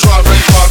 drive and.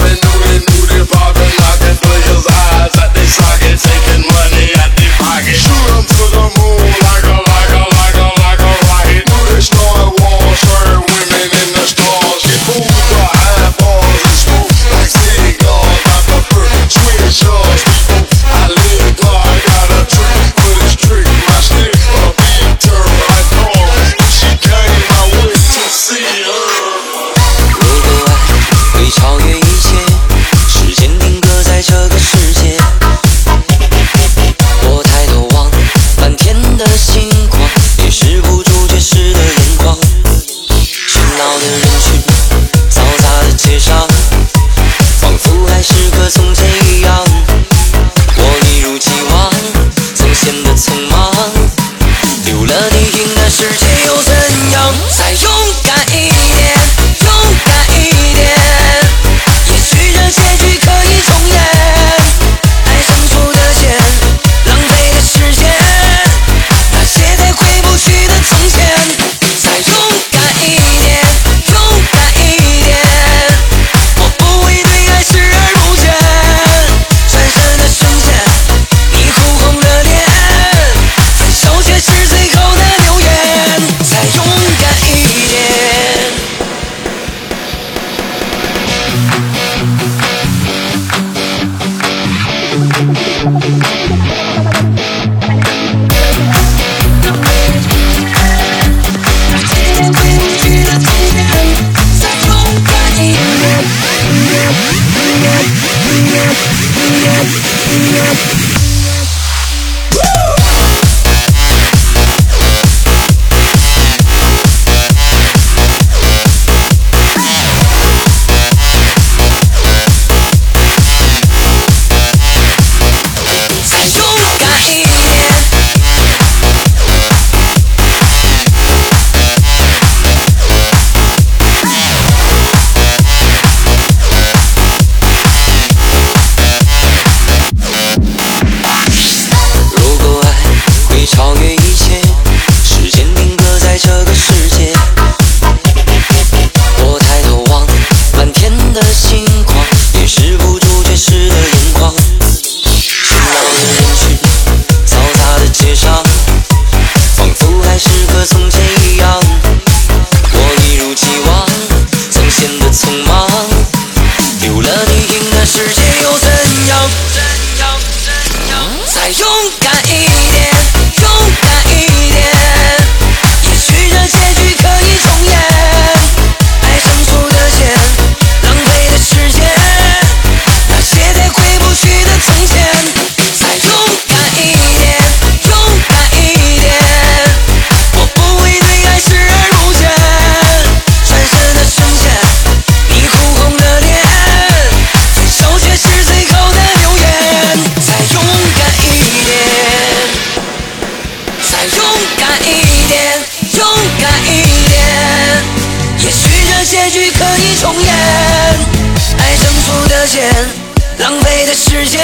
浪费的时间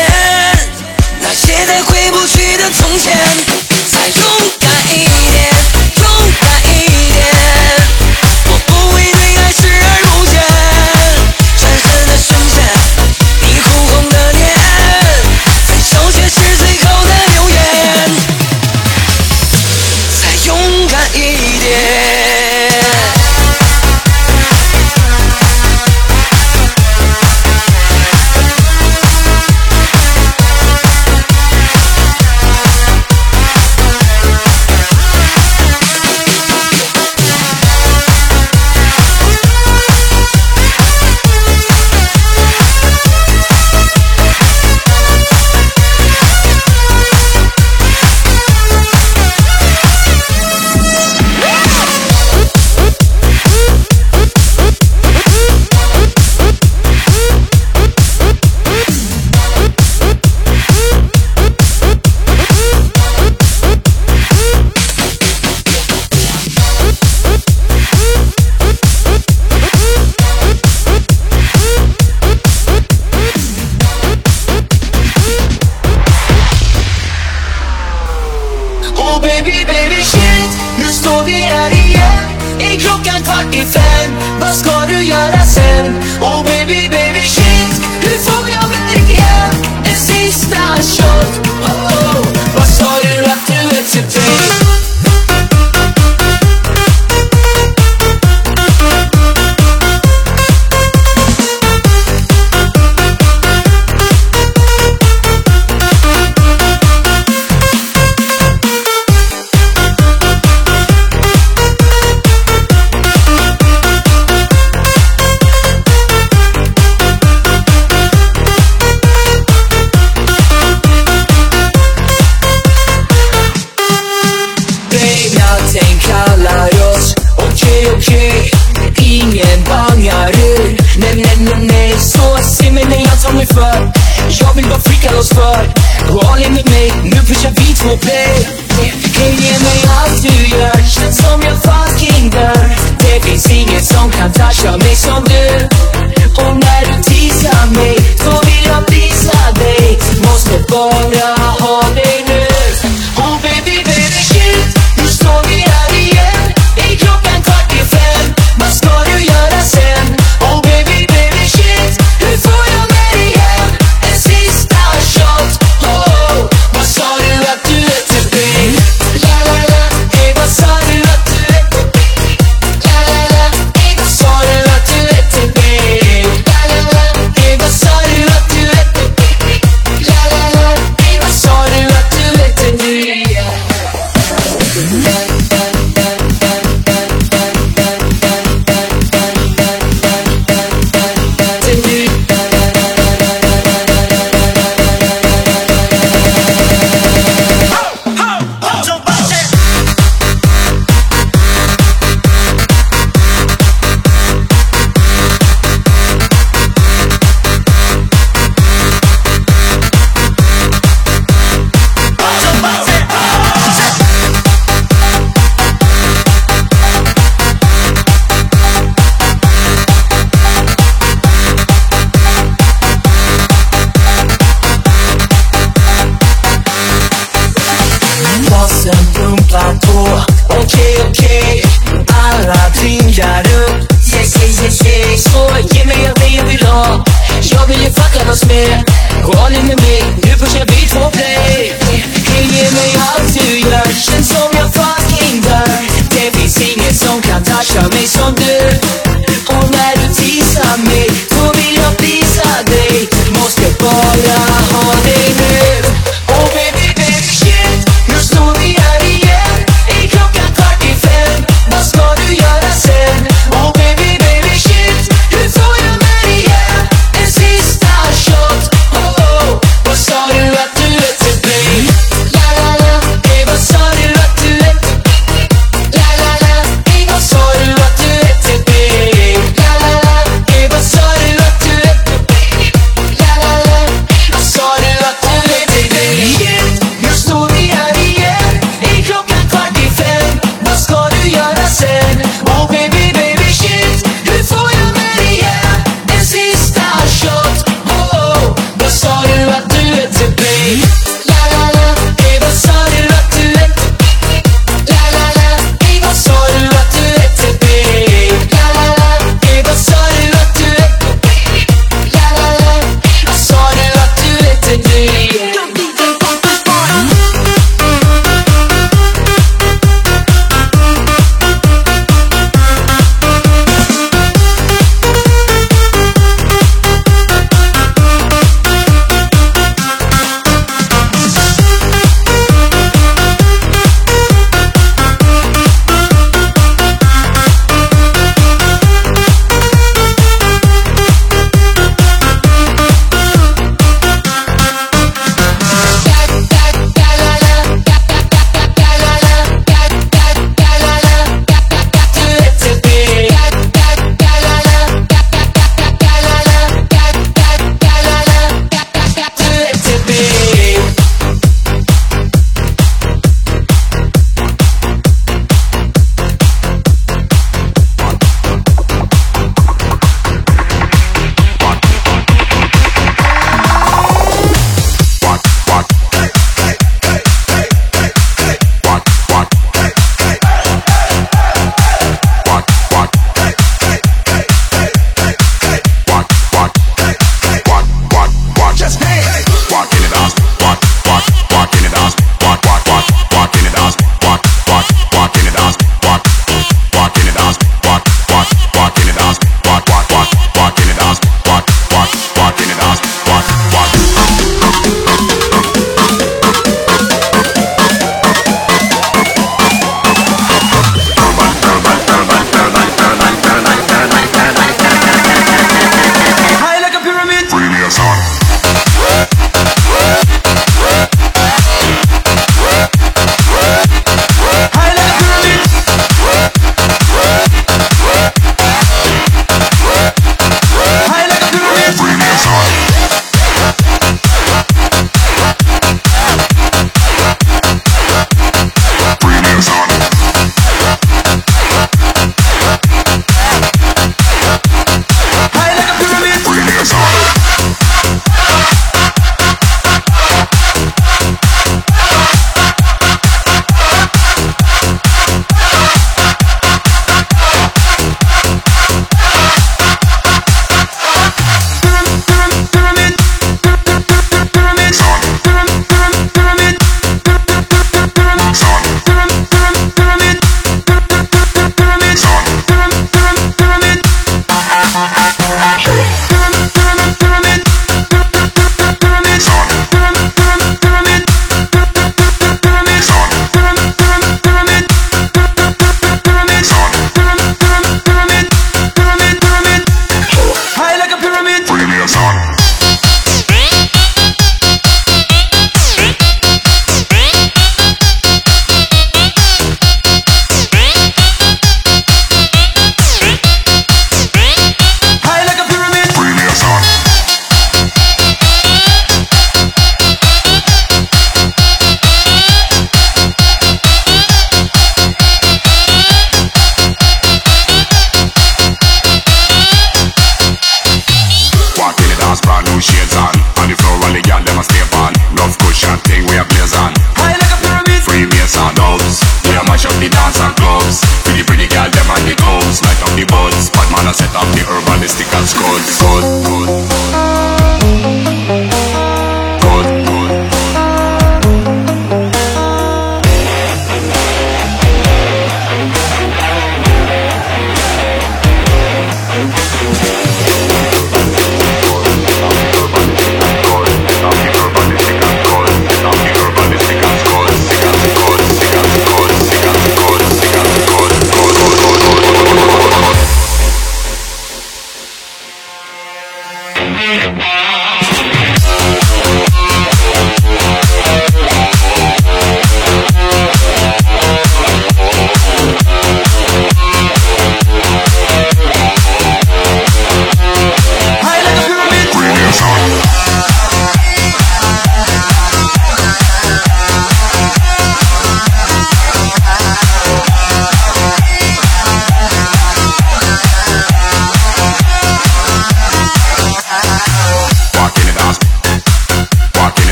那些再回不去的从前再勇敢一点。